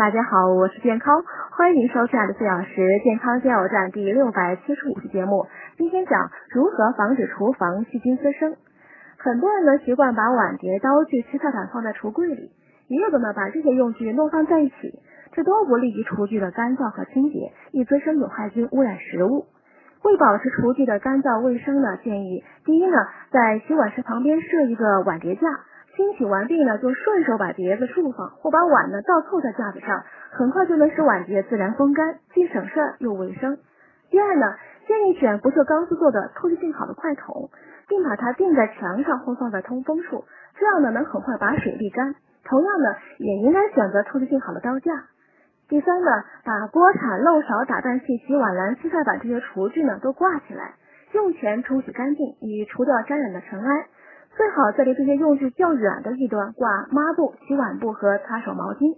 大家好，我是健康，欢迎收听二十四小时健康加油站第六百七十五期节目。今天讲如何防止厨房细菌滋生。很多人呢习惯把碗碟、刀具、吃菜板放在橱柜里，也有的呢把这些用具弄放在一起，这都不利于厨具的干燥和清洁，易滋生有害菌污染食物。为保持厨具的干燥卫生呢，建议第一呢，在洗碗池旁边设一个碗碟架。清洗完毕呢，就顺手把碟子竖放，或把碗呢倒扣在架子上，很快就能使碗碟自然风干，既省事儿又卫生。第二呢，建议选不锈钢制作的透气性好的筷桶，并把它钉在墙上或放在通风处，这样呢能很快把水沥干。同样呢，也应该选择透气性好的刀架。第三呢，把锅铲、漏勺、打蛋器、洗碗篮、吸菜板这些厨具呢都挂起来，用前冲洗干净，以除掉沾染的尘埃。最好在离这些用具较远的一端挂抹布、洗碗布和擦手毛巾。